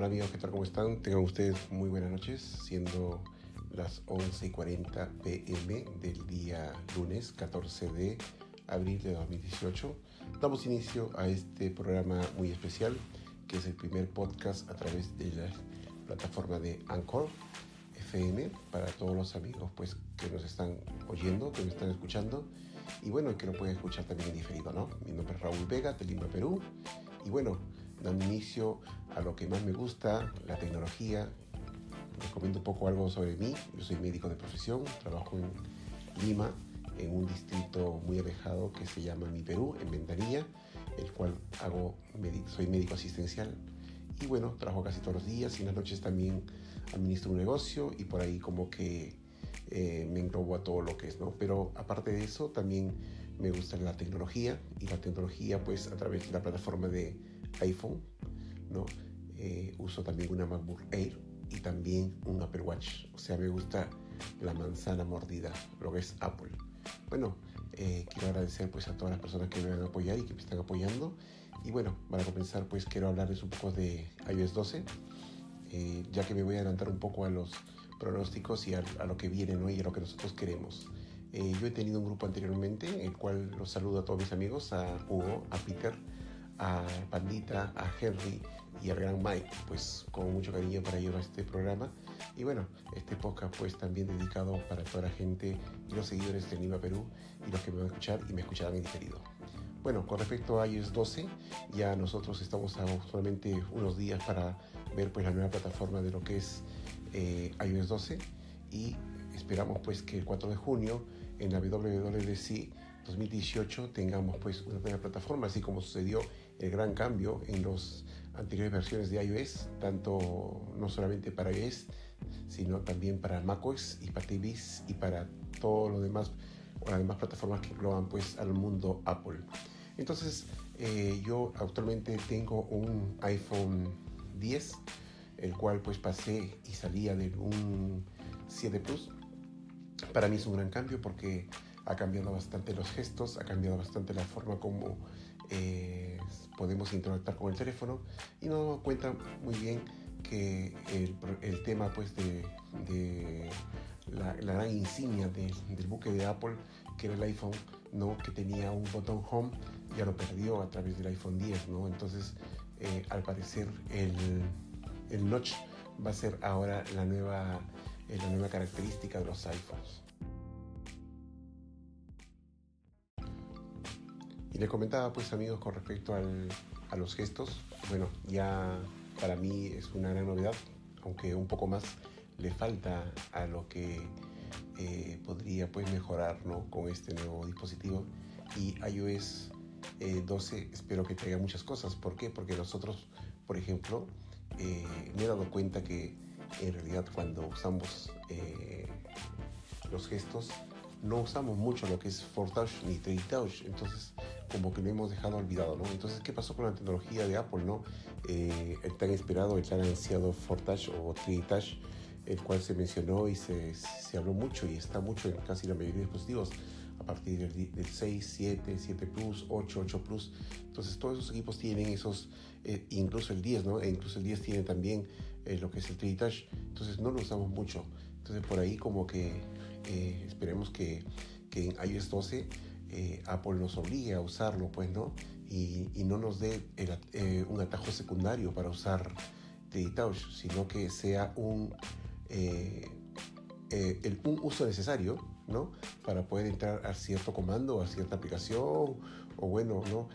Hola amigos, ¿qué tal? ¿Cómo están? Tengan ustedes muy buenas noches, siendo las 11 y 40 pm del día lunes 14 de abril de 2018. Damos inicio a este programa muy especial, que es el primer podcast a través de la plataforma de Anchor FM para todos los amigos pues, que nos están oyendo, que nos están escuchando y bueno, que lo pueden escuchar también en diferido, ¿no? Mi nombre es Raúl Vega, de Lima, Perú y bueno, dando inicio a lo que más me gusta, la tecnología. Les comento un poco algo sobre mí. Yo soy médico de profesión, trabajo en Lima, en un distrito muy alejado que se llama Mi Perú, en Ventanilla, el cual hago, soy médico asistencial. Y bueno, trabajo casi todos los días y en las noches también administro un negocio y por ahí como que eh, me englobo a todo lo que es, ¿no? Pero aparte de eso, también me gusta la tecnología y la tecnología pues a través de la plataforma de iPhone, ¿no? Eh, uso también una MacBook Air y también un Apple Watch. O sea, me gusta la manzana mordida, lo que es Apple. Bueno, eh, quiero agradecer pues a todas las personas que me van a apoyar y que me están apoyando. Y bueno, para comenzar pues quiero hablarles un poco de iOS 12, eh, ya que me voy a adelantar un poco a los pronósticos y a, lo que viene ¿no? y a lo que nosotros queremos. yo he tenido un grupo anteriormente, el cual los saludo a todos mis amigos, a Hugo, a Peter, a Pandita, a Henry y al gran Mike, pues con mucho cariño para ellos este programa. Y bueno, este podcast pues también dedicado para toda la gente y los seguidores de Lima Perú y los que me van a escuchar y me escucharán en diferido. Bueno, con respecto a iOS 12, ya nosotros estamos a solamente unos días para ver pues la nueva plataforma de lo que es eh, iOS 12 y esperamos pues que el 4 de junio en la WWDC 2018 tengamos pues una nueva plataforma, así como sucedió el gran cambio en las anteriores versiones de iOS, tanto no solamente para iOS, sino también para macOS y para TVs y para todo lo demás, las demás plataformas que engloban pues al mundo Apple. Entonces, eh, yo actualmente tengo un iPhone 10, el cual pues pasé y salía de un 7 Plus. Para mí es un gran cambio porque ha cambiado bastante los gestos, ha cambiado bastante la forma como eh, podemos interactuar con el teléfono y nos damos cuenta muy bien que el, tema pues de, la, gran insignia del buque de Apple que era el iPhone no que tenía un botón home ya lo perdió a través del iPhone 10 no entonces eh, al parecer el, el notch va a ser ahora la nueva eh, la nueva característica de los iPhones Le comentaba pues amigos con respecto a los gestos, bueno, ya para mí es una gran novedad, aunque un poco más le falta a lo que eh, podría pues mejorar ¿no? con este nuevo dispositivo y iOS 12 eh, espero que traiga muchas cosas. ¿Por qué? Porque nosotros, por ejemplo, eh, me he dado cuenta que en realidad cuando usamos los gestos no usamos mucho lo que es Touch ni Touch, entonces como que lo hemos dejado olvidado, ¿no? Entonces, ¿qué pasó con la tecnología de Apple, no? Eh, el tan esperado, el tan ansiado Touch o Touch, el cual se mencionó y se, se, habló mucho y está mucho en casi la mayoría de dispositivos a partir del, del 6, 7, 7 Plus, 8, 8 Plus. Entonces todos esos equipos tienen esos, eh, incluso el 10, ¿no? E incluso el 10 tiene también eh, lo que es el 3 Touch. Entonces no lo usamos mucho. Entonces por ahí como que eh, esperemos que, que, en iOS 12 eh, Apple nos obligue a usarlo, pues, ¿no? Y, no nos dé eh, un atajo secundario para usar Touch, sino que sea un, el, un uso necesario, ¿no? Para poder entrar a cierto comando, a cierta aplicación, o bueno, ¿no?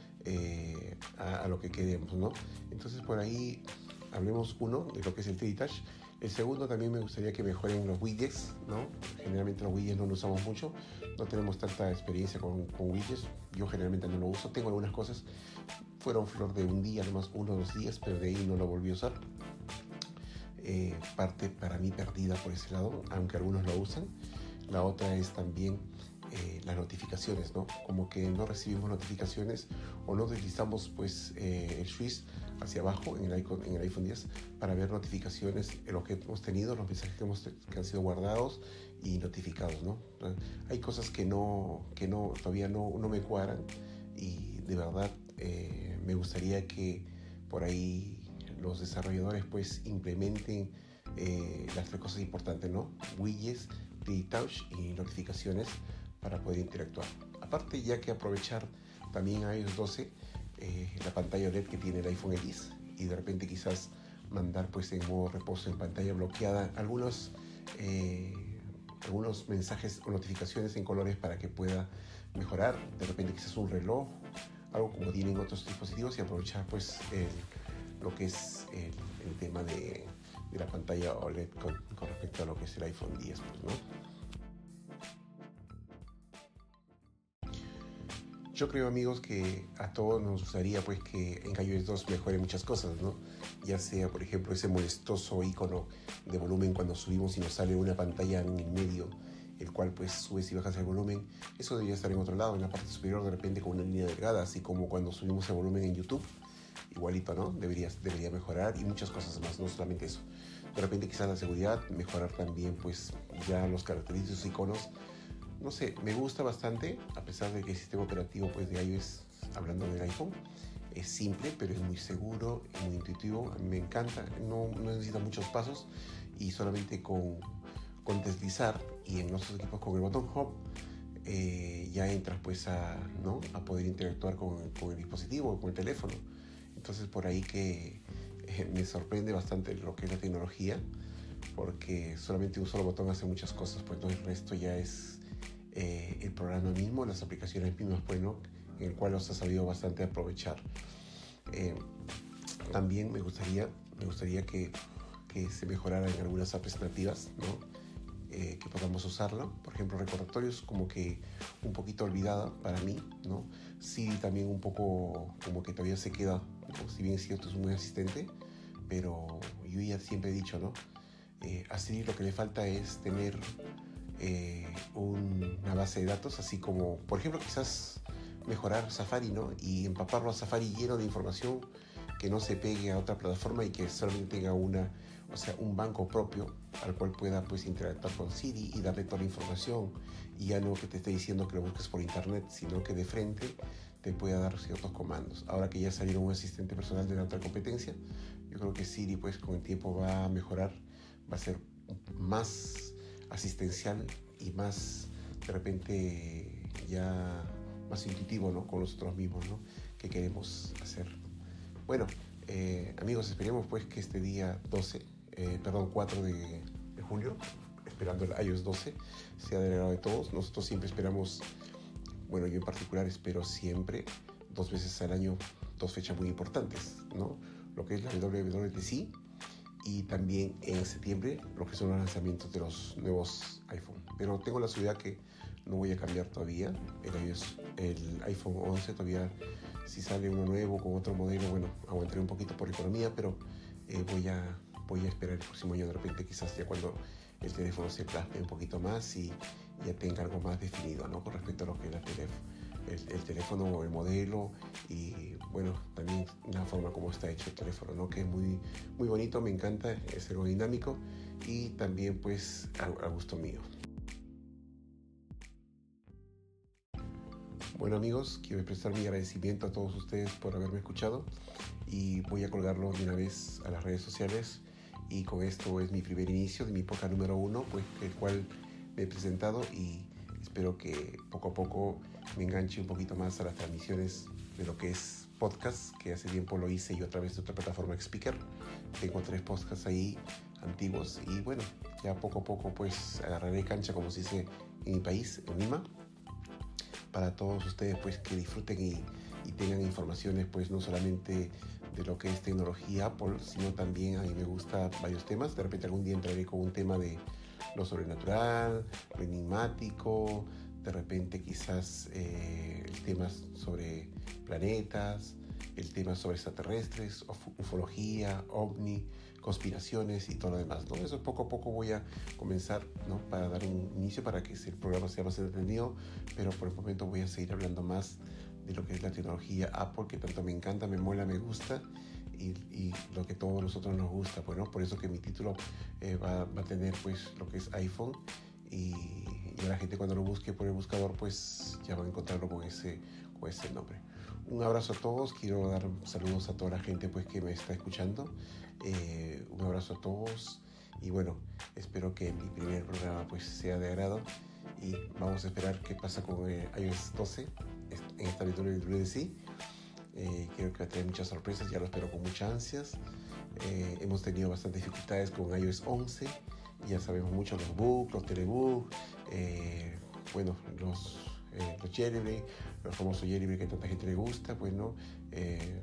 A, lo que queremos, ¿no? Entonces por ahí hablemos uno de lo que es el 3 Touch el segundo también me gustaría que mejoren los widgets, ¿no? Generalmente los widgets no los usamos mucho, no tenemos tanta experiencia con, widgets, yo generalmente no lo uso, tengo algunas cosas, fueron flor de un día, nomás uno o dos días, pero de ahí no lo volví a usar. Eh, parte para mí perdida por ese lado, aunque algunos lo usan. La otra es también eh, las notificaciones, ¿no? Como que no recibimos notificaciones o no deslizamos pues eh, el switch hacia abajo en el, iPhone, en el iPhone 10 para ver notificaciones, en lo que hemos tenido, los mensajes que, hemos, que han sido guardados y notificados, ¿no? Hay cosas que no, que no todavía no, no me cuadran y de verdad eh, me gustaría que por ahí los desarrolladores pues implementen eh, las tres cosas importantes, ¿no? Widgets, touch y notificaciones para poder interactuar. Aparte ya que aprovechar también iOS 12 eh, la pantalla OLED que tiene el iPhone X y de repente quizás mandar pues en modo reposo en pantalla bloqueada algunos eh, algunos mensajes o notificaciones en colores para que pueda mejorar de repente quizás un reloj algo como tienen otros dispositivos y aprovechar pues lo que es el, tema de, la pantalla OLED con, respecto a lo que es el iPhone 10 pues, ¿no? Yo creo, amigos, que a todos nos gustaría pues que en iOS 2 mejore muchas cosas, ¿no? Ya sea, por ejemplo, ese molestoso icono de volumen cuando subimos y nos sale una pantalla en medio, el cual pues subes y bajas el volumen. Eso debería estar en otro lado, en la parte superior de repente con una línea delgada, así como cuando subimos el volumen en YouTube. Igualito, ¿no? Debería, debería mejorar y muchas cosas más, no solamente eso. De repente quizás la seguridad, mejorar también pues ya los característicos iconos no sé, me gusta bastante, a pesar de que el sistema operativo pues, de iOS, hablando del iPhone, es simple, pero es muy seguro, muy intuitivo, me encanta, no, necesita muchos pasos y solamente con, con, deslizar y en nuestros equipos con el botón Home eh, ya entras pues a, ¿no? a poder interactuar con, con, el dispositivo, con el teléfono. Entonces por ahí que eh, me sorprende bastante lo que es la tecnología, porque solamente un solo botón hace muchas cosas, pues todo el resto ya es eh, el programa mismo, las aplicaciones mismas, bueno, en el cual los ha sabido bastante aprovechar. Eh, también me gustaría, me gustaría que, que se mejoraran algunas apps nativas, ¿no? Eh, que podamos usarlo. Por ejemplo, recordatorios como que un poquito olvidada para mí, ¿no? Sí, también un poco como que todavía se queda, si bien es cierto, es buen asistente, pero yo ya siempre he dicho, ¿no? así lo que le falta es tener eh, una base de datos, así como, por ejemplo, quizás mejorar Safari, ¿no? Y empaparlo a Safari lleno de información que no se pegue a otra plataforma y que solamente tenga una, o sea, un banco propio al cual pueda pues interactuar con Siri y darle toda la información y ya no que te esté diciendo que lo busques por internet, sino que de frente te pueda dar ciertos comandos. Ahora que ya salieron un asistente personal de alta competencia, yo creo que Siri pues con el tiempo va a mejorar, va a ser más asistencial y más de repente ya más intuitivo ¿no? con nosotros mismos ¿no? que queremos hacer. Bueno, eh, amigos, esperemos pues que este día 12, eh, perdón, 4 de, de, julio, esperando el iOS 12, sea del agrado de todos. Nosotros siempre esperamos, bueno, yo en particular espero siempre dos veces al año dos fechas muy importantes, ¿no? Lo que es la WWDC y también en septiembre son los lanzamientos de los nuevos iPhone. Pero tengo la seguridad que no voy a cambiar todavía el, iPhone 11 todavía si sale uno nuevo con otro modelo bueno aguantaré un poquito por economía pero eh, voy a voy a esperar el próximo año de repente quizás ya cuando el teléfono se plasme un poquito más y ya tenga algo más definido ¿no? con respecto a lo que es el teléfono el, teléfono o el modelo y bueno, también la forma como está hecho el teléfono, ¿no? que es muy, muy bonito, me encanta, es dinámico y también pues a, gusto mío. Bueno amigos, quiero expresar mi agradecimiento a todos ustedes por haberme escuchado y voy a colgarlo de una vez a las redes sociales y con esto es mi primer inicio de mi época número uno, pues el cual me he presentado y espero que poco a poco me enganche un poquito más a las transmisiones de lo que es podcast, que hace tiempo lo hice yo a través de otra plataforma Speaker. Tengo tres podcasts ahí antiguos y bueno, ya poco a poco pues agarraré cancha como se dice en mi país, en Lima, para todos ustedes pues que disfruten y, y tengan informaciones pues no solamente de lo que es tecnología Apple, sino también a mí me gusta varios temas. De repente algún día entraré con un tema de lo sobrenatural, lo enigmático, de repente quizás eh, el tema sobre planetas, el tema sobre extraterrestres, ufología, ovni, conspiraciones y todo lo demás. ¿no? Eso poco a poco voy a comenzar ¿no? para dar un inicio para que el programa sea más entretenido, pero por el momento voy a seguir hablando más de lo que es la tecnología Apple, que tanto me encanta, me mola, me gusta y, lo que todos nosotros nos gusta. Bueno, por eso que mi título eh, va, va, a tener pues lo que es iPhone y, y, la gente cuando lo busque por el buscador pues ya va a encontrarlo con ese, con ese nombre. un abrazo a todos. Quiero dar saludos a toda la gente pues, que me está escuchando. Eh, un abrazo a todos. Y bueno, espero que mi primer programa pues, sea de agrado. Y vamos a esperar qué pasa con eh, iOS 12 en esta lectura de sí. Eh, creo que va a tener muchas sorpresas, ya lo espero con muchas ansias. Eh, hemos tenido bastantes dificultades con iOS 11, ya sabemos mucho los bugs, los telebugs, eh, bueno, los, eh, los jailbreak, los famosos jailbreak que tanta gente le gusta, pues no, eh,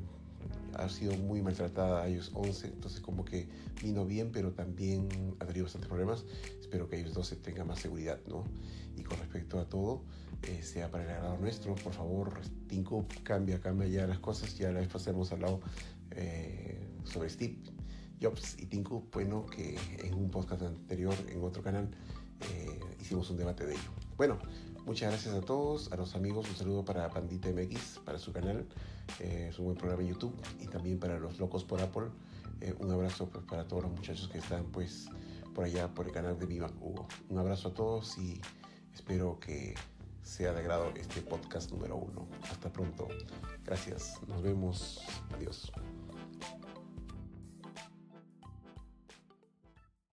ha sido muy maltratada iOS 11, entonces como que vino bien, pero también ha tenido bastantes problemas. Espero que iOS 12 tenga más seguridad, ¿no? Y con respecto a todo, eh, sea para el agrado nuestro, por favor, Tinko, cambia, cambia ya las cosas. Ya la vez pasada hemos hablado eh, sobre Steve Jobs y Tinko, bueno, que en un podcast anterior, en otro canal, eh, hicimos un debate de ello. Bueno, muchas gracias a todos, a los amigos, un saludo para Pandita MX, para su canal, eh, es un buen programa en YouTube, y también para los locos por Apple, eh, un abrazo pues, para todos los muchachos que están pues por allá por el canal de Viva Hugo. Un abrazo a todos y espero que sea de agrado este podcast número uno. Hasta pronto. Gracias. Nos vemos. Adiós.